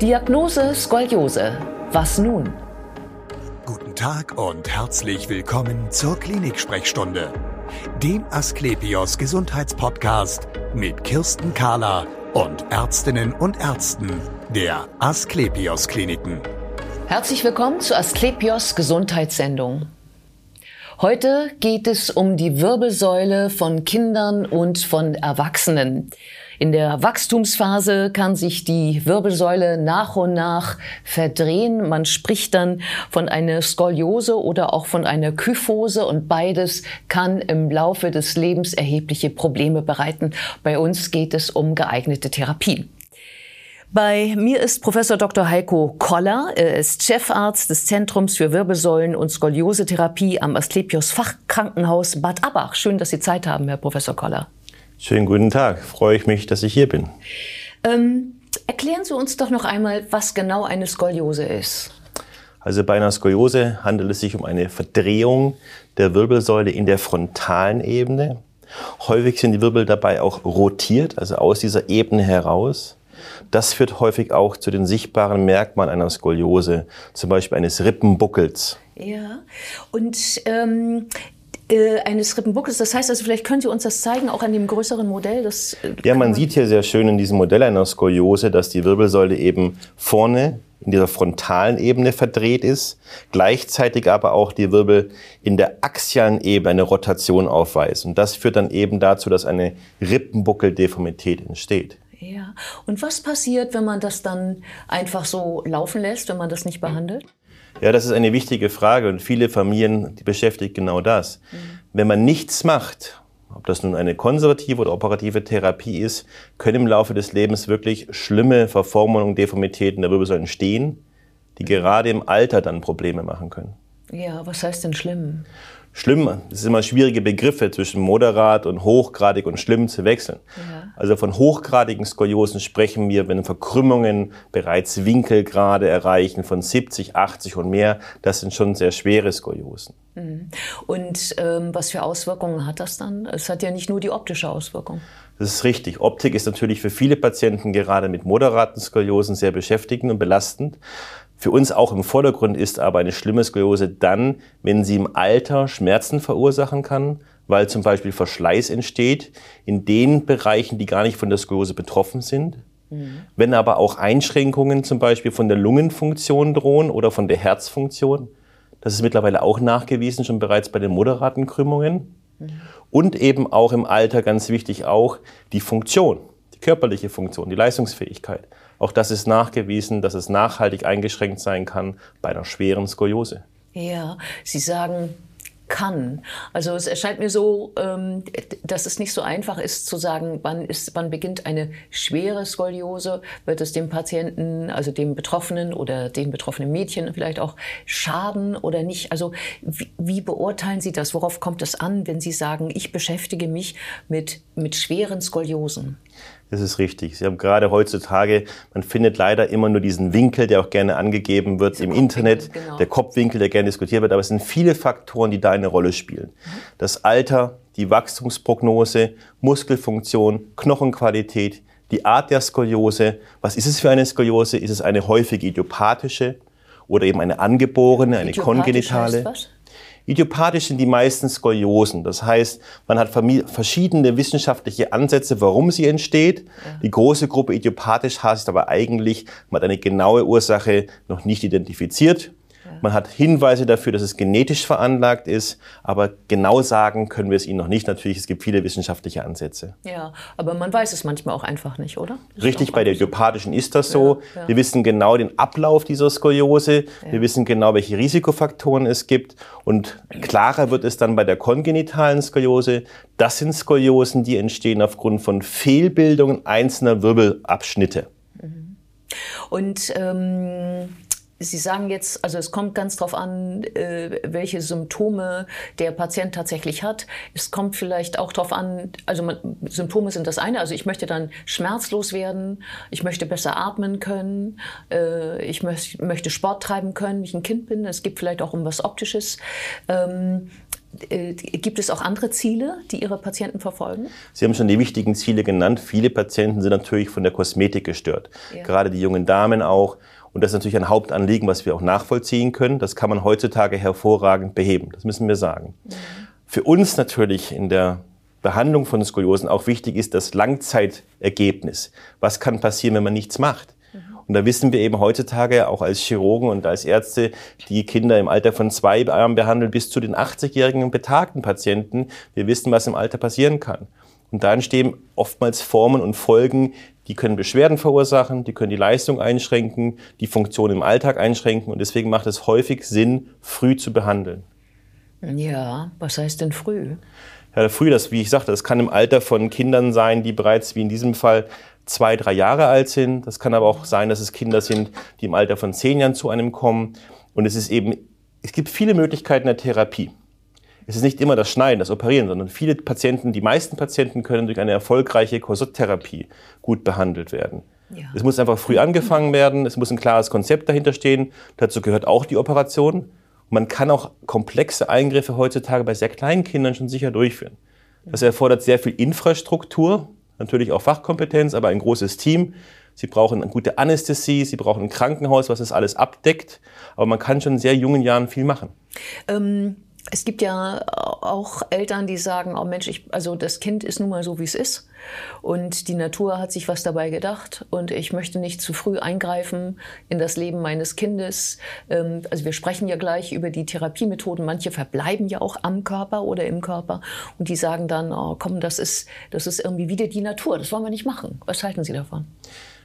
Diagnose Skoliose. Was nun? Guten Tag und herzlich willkommen zur Klinik-Sprechstunde, dem Asklepios Gesundheitspodcast mit Kirsten Kahler und Ärztinnen und Ärzten der Asklepios Kliniken. Herzlich willkommen zur Asklepios Gesundheitssendung. Heute geht es um die Wirbelsäule von Kindern und von Erwachsenen. In der Wachstumsphase kann sich die Wirbelsäule nach und nach verdrehen. Man spricht dann von einer Skoliose oder auch von einer Kyphose und beides kann im Laufe des Lebens erhebliche Probleme bereiten. Bei uns geht es um geeignete Therapien. Bei mir ist Professor Dr. Heiko Koller. Er ist Chefarzt des Zentrums für Wirbelsäulen- und Skoliose-Therapie am Asklepios Fachkrankenhaus Bad Abach. Schön, dass Sie Zeit haben, Herr Professor Koller. Schönen guten Tag. Freue ich mich, dass ich hier bin. Ähm, erklären Sie uns doch noch einmal, was genau eine Skoliose ist. Also bei einer Skoliose handelt es sich um eine Verdrehung der Wirbelsäule in der frontalen Ebene. Häufig sind die Wirbel dabei auch rotiert, also aus dieser Ebene heraus. Das führt häufig auch zu den sichtbaren Merkmalen einer Skoliose, zum Beispiel eines Rippenbuckels. Ja, und ähm, äh, eines Rippenbuckels. Das heißt also, vielleicht können Sie uns das zeigen, auch an dem größeren Modell. Das äh, ja, man, man sieht hier sehr schön in diesem Modell einer Skoliose, dass die Wirbelsäule eben vorne in dieser frontalen Ebene verdreht ist, gleichzeitig aber auch die Wirbel in der axialen Ebene eine Rotation aufweist. Und das führt dann eben dazu, dass eine Rippenbuckeldeformität entsteht. Ja. Und was passiert, wenn man das dann einfach so laufen lässt, wenn man das nicht behandelt? Ja, das ist eine wichtige Frage und viele Familien die beschäftigt genau das. Mhm. Wenn man nichts macht, ob das nun eine konservative oder operative Therapie ist, können im Laufe des Lebens wirklich schlimme Verformungen und Deformitäten der Wirbelsäule entstehen, die mhm. gerade im Alter dann Probleme machen können. Ja, was heißt denn schlimm? Schlimm, es sind immer schwierige Begriffe zwischen moderat und hochgradig und schlimm zu wechseln. Ja. Also von hochgradigen Skoliosen sprechen wir, wenn Verkrümmungen bereits Winkelgrade erreichen von 70, 80 und mehr. Das sind schon sehr schwere Skoliosen. Mhm. Und ähm, was für Auswirkungen hat das dann? Es hat ja nicht nur die optische Auswirkung. Das ist richtig. Optik ist natürlich für viele Patienten gerade mit moderaten Skoliosen sehr beschäftigend und belastend. Für uns auch im Vordergrund ist aber eine schlimme Skoliose dann, wenn sie im Alter Schmerzen verursachen kann, weil zum Beispiel Verschleiß entsteht in den Bereichen, die gar nicht von der Skoliose betroffen sind. Mhm. Wenn aber auch Einschränkungen zum Beispiel von der Lungenfunktion drohen oder von der Herzfunktion, das ist mittlerweile auch nachgewiesen, schon bereits bei den moderaten Krümmungen. Mhm. Und eben auch im Alter ganz wichtig auch die Funktion, die körperliche Funktion, die Leistungsfähigkeit. Auch das ist nachgewiesen, dass es nachhaltig eingeschränkt sein kann bei einer schweren Skoliose. Ja, Sie sagen, kann. Also es erscheint mir so, ähm, dass es nicht so einfach ist zu sagen, wann, ist, wann beginnt eine schwere Skoliose, wird es dem Patienten, also dem Betroffenen oder den betroffenen Mädchen vielleicht auch schaden oder nicht. Also wie, wie beurteilen Sie das? Worauf kommt es an, wenn Sie sagen, ich beschäftige mich mit, mit schweren Skoliosen? Das ist richtig. Sie haben gerade heutzutage, man findet leider immer nur diesen Winkel, der auch gerne angegeben wird Diese im Internet, genau. der Kopfwinkel, der gerne diskutiert wird. Aber es sind viele Faktoren, die da eine Rolle spielen. Das Alter, die Wachstumsprognose, Muskelfunktion, Knochenqualität, die Art der Skoliose. Was ist es für eine Skoliose? Ist es eine häufig idiopathische oder eben eine angeborene, eine kongenitale? Idiopathisch sind die meisten Skoliosen. Das heißt, man hat verschiedene wissenschaftliche Ansätze, warum sie entsteht. Die große Gruppe idiopathisch heißt aber eigentlich, man hat eine genaue Ursache noch nicht identifiziert. Man hat Hinweise dafür, dass es genetisch veranlagt ist, aber genau sagen können wir es Ihnen noch nicht. Natürlich, es gibt viele wissenschaftliche Ansätze. Ja, aber man weiß es manchmal auch einfach nicht, oder? Ist Richtig, bei der idiopathischen ist das so. Ja, ja. Wir wissen genau den Ablauf dieser Skoliose. Ja. Wir wissen genau, welche Risikofaktoren es gibt. Und klarer wird es dann bei der kongenitalen Skoliose. Das sind Skoliosen, die entstehen aufgrund von Fehlbildungen einzelner Wirbelabschnitte. Mhm. Und ähm Sie sagen jetzt, also es kommt ganz drauf an, äh, welche Symptome der Patient tatsächlich hat. Es kommt vielleicht auch drauf an, also man, Symptome sind das eine, also ich möchte dann schmerzlos werden, ich möchte besser atmen können, äh, ich möcht, möchte Sport treiben können, ich ein Kind bin. Es gibt vielleicht auch um was Optisches. Ähm, äh, gibt es auch andere Ziele, die Ihre Patienten verfolgen? Sie haben schon die wichtigen Ziele genannt. Viele Patienten sind natürlich von der Kosmetik gestört. Ja. Gerade die jungen Damen auch. Und das ist natürlich ein Hauptanliegen, was wir auch nachvollziehen können. Das kann man heutzutage hervorragend beheben. Das müssen wir sagen. Für uns natürlich in der Behandlung von Skoliosen auch wichtig ist das Langzeitergebnis. Was kann passieren, wenn man nichts macht? Und da wissen wir eben heutzutage auch als Chirurgen und als Ärzte, die Kinder im Alter von zwei Jahren behandeln, bis zu den 80-jährigen betagten Patienten. Wir wissen, was im Alter passieren kann. Und da entstehen oftmals Formen und Folgen, die können Beschwerden verursachen, die können die Leistung einschränken, die Funktion im Alltag einschränken. Und deswegen macht es häufig Sinn, früh zu behandeln. Ja, was heißt denn früh? Ja, früh, das, wie ich sagte, das kann im Alter von Kindern sein, die bereits, wie in diesem Fall, zwei, drei Jahre alt sind. Das kann aber auch sein, dass es Kinder sind, die im Alter von zehn Jahren zu einem kommen. Und es ist eben, es gibt viele Möglichkeiten der Therapie. Es ist nicht immer das Schneiden, das Operieren, sondern viele Patienten, die meisten Patienten können durch eine erfolgreiche Korsetttherapie gut behandelt werden. Ja. Es muss einfach früh angefangen werden, es muss ein klares Konzept dahinter stehen. Dazu gehört auch die Operation. man kann auch komplexe Eingriffe heutzutage bei sehr kleinen Kindern schon sicher durchführen. Das erfordert sehr viel Infrastruktur, natürlich auch Fachkompetenz, aber ein großes Team. Sie brauchen eine gute Anästhesie, Sie brauchen ein Krankenhaus, was das alles abdeckt. Aber man kann schon in sehr jungen Jahren viel machen. Ähm es gibt ja auch Eltern, die sagen, oh Mensch, ich, also das Kind ist nun mal so, wie es ist. Und die Natur hat sich was dabei gedacht. Und ich möchte nicht zu früh eingreifen in das Leben meines Kindes. Ähm, also wir sprechen ja gleich über die Therapiemethoden. Manche verbleiben ja auch am Körper oder im Körper. Und die sagen dann, oh, komm, das ist, das ist irgendwie wieder die Natur. Das wollen wir nicht machen. Was halten Sie davon?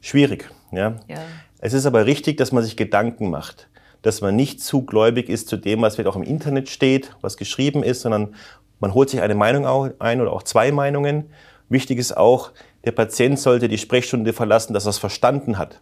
Schwierig, ja. ja. Es ist aber richtig, dass man sich Gedanken macht dass man nicht zu gläubig ist zu dem, was vielleicht auch im Internet steht, was geschrieben ist, sondern man holt sich eine Meinung ein oder auch zwei Meinungen. Wichtig ist auch, der Patient sollte die Sprechstunde verlassen, dass er es verstanden hat.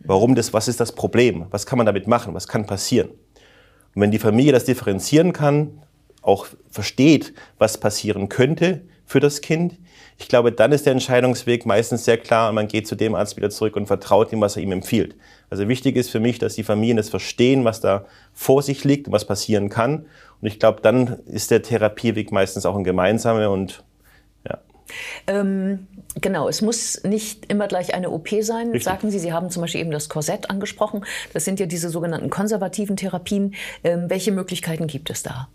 Warum das, was ist das Problem? Was kann man damit machen? Was kann passieren? Und wenn die Familie das differenzieren kann, auch versteht, was passieren könnte für das Kind, ich glaube, dann ist der Entscheidungsweg meistens sehr klar und man geht zu dem Arzt wieder zurück und vertraut ihm, was er ihm empfiehlt. Also wichtig ist für mich, dass die Familien es verstehen, was da vor sich liegt und was passieren kann. Und ich glaube, dann ist der Therapieweg meistens auch ein gemeinsamer und ja. Ähm, genau, es muss nicht immer gleich eine OP sein. Richtig. Sagten Sie, Sie haben zum Beispiel eben das Korsett angesprochen. Das sind ja diese sogenannten konservativen Therapien. Ähm, welche Möglichkeiten gibt es da?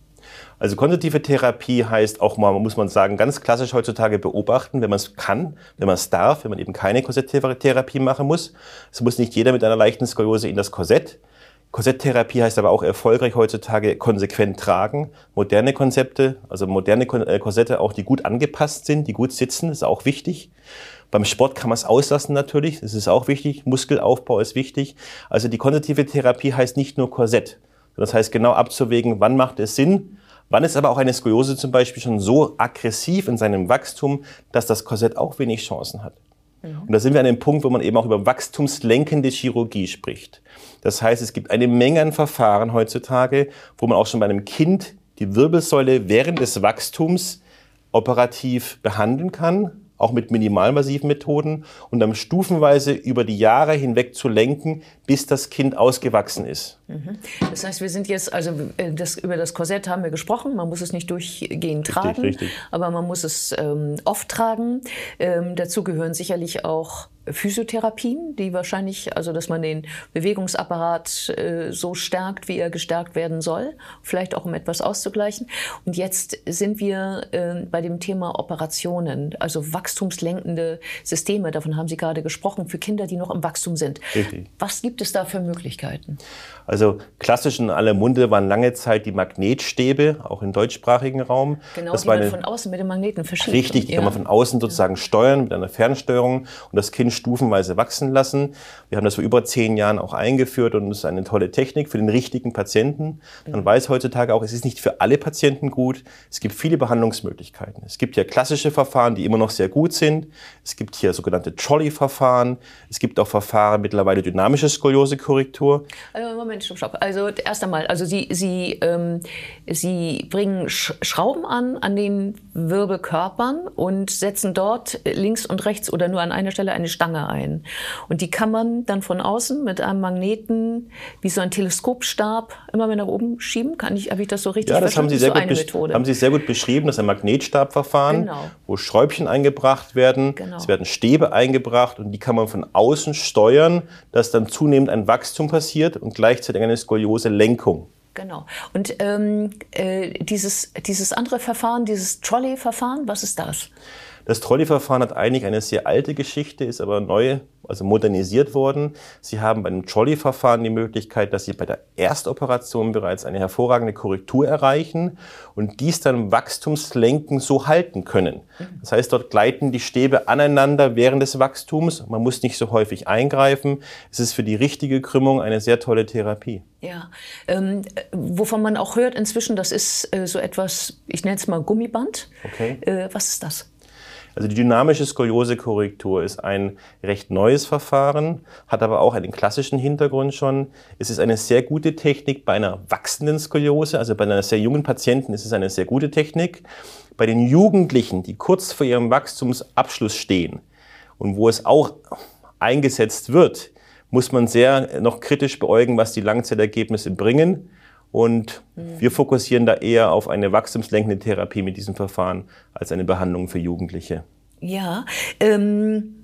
Also konsultative Therapie heißt auch mal, muss man sagen, ganz klassisch heutzutage beobachten, wenn man es kann, wenn man es darf, wenn man eben keine Korsetttherapie machen muss. Es muss nicht jeder mit einer leichten Skoliose in das Korsett. Korsetttherapie heißt aber auch erfolgreich heutzutage konsequent tragen. Moderne Konzepte, also moderne äh, Korsette auch, die gut angepasst sind, die gut sitzen, ist auch wichtig. Beim Sport kann man es auslassen natürlich, das ist auch wichtig. Muskelaufbau ist wichtig. Also die konservative Therapie heißt nicht nur Korsett. Das heißt genau abzuwägen, wann macht es Sinn, Wann ist aber auch eine Skoliose zum Beispiel schon so aggressiv in seinem Wachstum, dass das Korsett auch wenig Chancen hat? Mhm. Und da sind wir an dem Punkt, wo man eben auch über wachstumslenkende Chirurgie spricht. Das heißt, es gibt eine Menge an Verfahren heutzutage, wo man auch schon bei einem Kind die Wirbelsäule während des Wachstums operativ behandeln kann, auch mit minimalmassiven Methoden und dann stufenweise über die Jahre hinweg zu lenken, bis das Kind ausgewachsen ist. Mhm. Das heißt, wir sind jetzt, also äh, das, über das Korsett haben wir gesprochen, man muss es nicht durchgehend tragen, richtig, richtig. aber man muss es ähm, oft tragen. Ähm, dazu gehören sicherlich auch Physiotherapien, die wahrscheinlich, also dass man den Bewegungsapparat äh, so stärkt, wie er gestärkt werden soll, vielleicht auch um etwas auszugleichen. Und jetzt sind wir äh, bei dem Thema Operationen, also wachstumslenkende Systeme, davon haben Sie gerade gesprochen, für Kinder, die noch im Wachstum sind. Richtig. Was gibt es da für Möglichkeiten? Also klassisch in aller Munde waren lange Zeit die Magnetstäbe, auch im deutschsprachigen Raum. Genau, das die man von außen mit den Magneten verschiebt. Richtig, die ja. kann man von außen sozusagen ja. steuern mit einer Fernsteuerung und das Kind stufenweise wachsen lassen. Wir haben das vor über zehn Jahren auch eingeführt und es ist eine tolle Technik für den richtigen Patienten. Man mhm. weiß heutzutage auch, es ist nicht für alle Patienten gut. Es gibt viele Behandlungsmöglichkeiten. Es gibt ja klassische Verfahren, die immer noch sehr gut sind. Es gibt hier sogenannte Trolley-Verfahren. Es gibt auch Verfahren mittlerweile dynamische Skoliosekorrektur. Also Moment, stopp, stopp. Also erst einmal, also Sie, Sie, ähm, Sie bringen Sch Schrauben an an den Wirbelkörpern und setzen dort links und rechts oder nur an einer Stelle eine Stange ein. Und die kann man dann von außen mit einem Magneten wie so ein Teleskopstab immer wieder nach oben schieben. Kann ich, habe ich das so richtig ja, das haben Sie, sehr so gut haben Sie sehr gut beschrieben. Das ist ein Magnetstabverfahren, genau. wo Schräubchen eingebracht werden. Genau. Es werden Stäbe eingebracht und die kann man von außen steuern, dass dann zunehmend ein Wachstum passiert und gleichzeitig eine Skoliose-Lenkung. Genau. Und ähm, äh, dieses, dieses andere Verfahren, dieses Trolley-Verfahren, was ist das? Das Trolley-Verfahren hat eigentlich eine sehr alte Geschichte, ist aber neu, also modernisiert worden. Sie haben bei dem Trolley-Verfahren die Möglichkeit, dass Sie bei der Erstoperation bereits eine hervorragende Korrektur erreichen und dies dann Wachstumslenken so halten können. Das heißt, dort gleiten die Stäbe aneinander während des Wachstums. Man muss nicht so häufig eingreifen. Es ist für die richtige Krümmung eine sehr tolle Therapie. Ja, ähm, wovon man auch hört inzwischen, das ist äh, so etwas, ich nenne es mal Gummiband. Okay. Äh, was ist das? Also die dynamische Skoliosekorrektur ist ein recht neues Verfahren, hat aber auch einen klassischen Hintergrund schon. Es ist eine sehr gute Technik bei einer wachsenden Skoliose, also bei einer sehr jungen Patienten ist es eine sehr gute Technik. Bei den Jugendlichen, die kurz vor ihrem Wachstumsabschluss stehen und wo es auch eingesetzt wird, muss man sehr noch kritisch beäugen, was die Langzeitergebnisse bringen. Und mhm. wir fokussieren da eher auf eine wachstumslenkende Therapie mit diesem Verfahren als eine Behandlung für Jugendliche. Ja, ähm,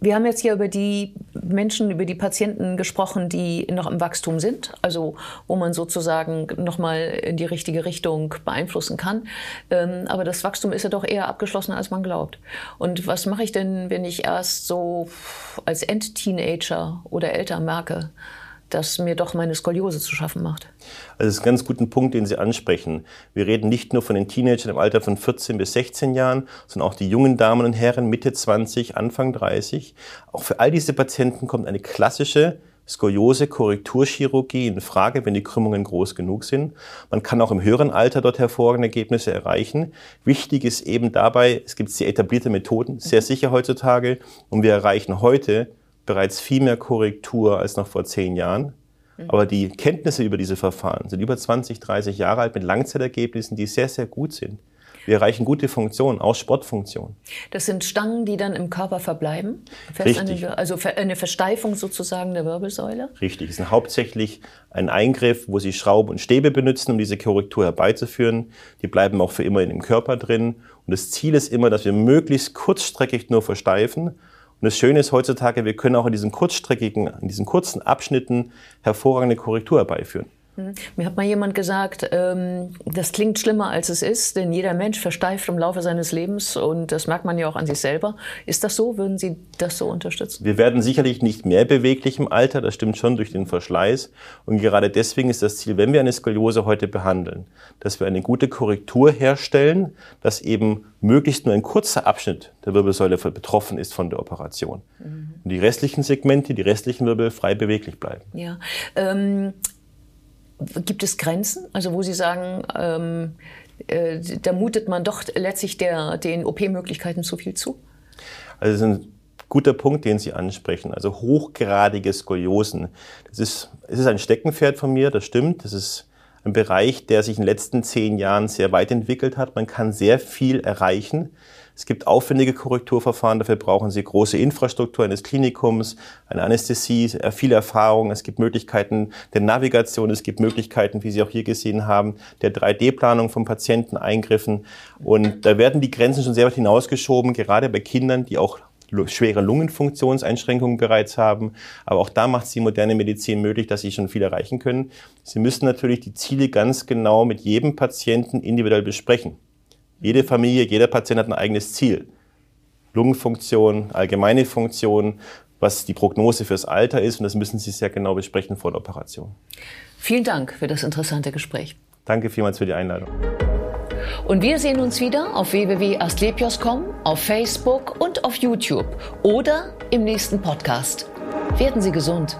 wir haben jetzt hier über die Menschen, über die Patienten gesprochen, die noch im Wachstum sind, also wo man sozusagen nochmal in die richtige Richtung beeinflussen kann. Ähm, aber das Wachstum ist ja doch eher abgeschlossen, als man glaubt. Und was mache ich denn, wenn ich erst so als Endteenager oder älter merke, das mir doch meine Skoliose zu schaffen macht. Also das ist ein ganz guter Punkt, den Sie ansprechen. Wir reden nicht nur von den Teenagern im Alter von 14 bis 16 Jahren, sondern auch die jungen Damen und Herren Mitte 20, Anfang 30. Auch für all diese Patienten kommt eine klassische Skoliose-Korrekturchirurgie in Frage, wenn die Krümmungen groß genug sind. Man kann auch im höheren Alter dort hervorragende Ergebnisse erreichen. Wichtig ist eben dabei, es gibt sehr etablierte Methoden, sehr sicher heutzutage, und wir erreichen heute bereits viel mehr Korrektur als noch vor zehn Jahren. Mhm. Aber die Kenntnisse über diese Verfahren sind über 20, 30 Jahre alt mit Langzeitergebnissen, die sehr, sehr gut sind. Wir erreichen gute Funktionen, auch Sportfunktionen. Das sind Stangen, die dann im Körper verbleiben? Richtig. Eine, also eine Versteifung sozusagen der Wirbelsäule? Richtig. Es ist hauptsächlich ein Eingriff, wo Sie Schrauben und Stäbe benutzen, um diese Korrektur herbeizuführen. Die bleiben auch für immer in dem Körper drin. Und das Ziel ist immer, dass wir möglichst kurzstreckig nur versteifen und das Schöne ist heutzutage, wir können auch in diesen kurzstreckigen, in diesen kurzen Abschnitten hervorragende Korrektur herbeiführen. Hm. Mir hat mal jemand gesagt, ähm, das klingt schlimmer als es ist, denn jeder Mensch versteift im Laufe seines Lebens und das merkt man ja auch an sich selber. Ist das so? Würden Sie das so unterstützen? Wir werden sicherlich nicht mehr beweglich im Alter, das stimmt schon durch den Verschleiß. Und gerade deswegen ist das Ziel, wenn wir eine Skoliose heute behandeln, dass wir eine gute Korrektur herstellen, dass eben möglichst nur ein kurzer Abschnitt der Wirbelsäule betroffen ist von der Operation. Mhm. Und die restlichen Segmente, die restlichen Wirbel frei beweglich bleiben. Ja. Ähm Gibt es Grenzen, also wo Sie sagen, ähm, äh, da mutet man doch letztlich der, den OP-Möglichkeiten zu viel zu? Also das ist ein guter Punkt, den Sie ansprechen. Also hochgradige Skoliosen. Das ist, es ist ein Steckenpferd von mir, das stimmt. Das ist ein Bereich, der sich in den letzten zehn Jahren sehr weit entwickelt hat. Man kann sehr viel erreichen. Es gibt aufwendige Korrekturverfahren, dafür brauchen Sie große Infrastruktur eines Klinikums, eine Anästhesie, äh, viel Erfahrung. Es gibt Möglichkeiten der Navigation, es gibt Möglichkeiten, wie Sie auch hier gesehen haben, der 3D-Planung von Patienteneingriffen. Und da werden die Grenzen schon sehr weit hinausgeschoben, gerade bei Kindern, die auch schwere Lungenfunktionseinschränkungen bereits haben. Aber auch da macht es die moderne Medizin möglich, dass sie schon viel erreichen können. Sie müssen natürlich die Ziele ganz genau mit jedem Patienten individuell besprechen. Jede Familie, jeder Patient hat ein eigenes Ziel. Lungenfunktion, allgemeine Funktion, was die Prognose fürs Alter ist. Und das müssen Sie sehr genau besprechen vor der Operation. Vielen Dank für das interessante Gespräch. Danke vielmals für die Einladung. Und wir sehen uns wieder auf www.astlepios.com, auf Facebook und auf YouTube oder im nächsten Podcast. Werden Sie gesund.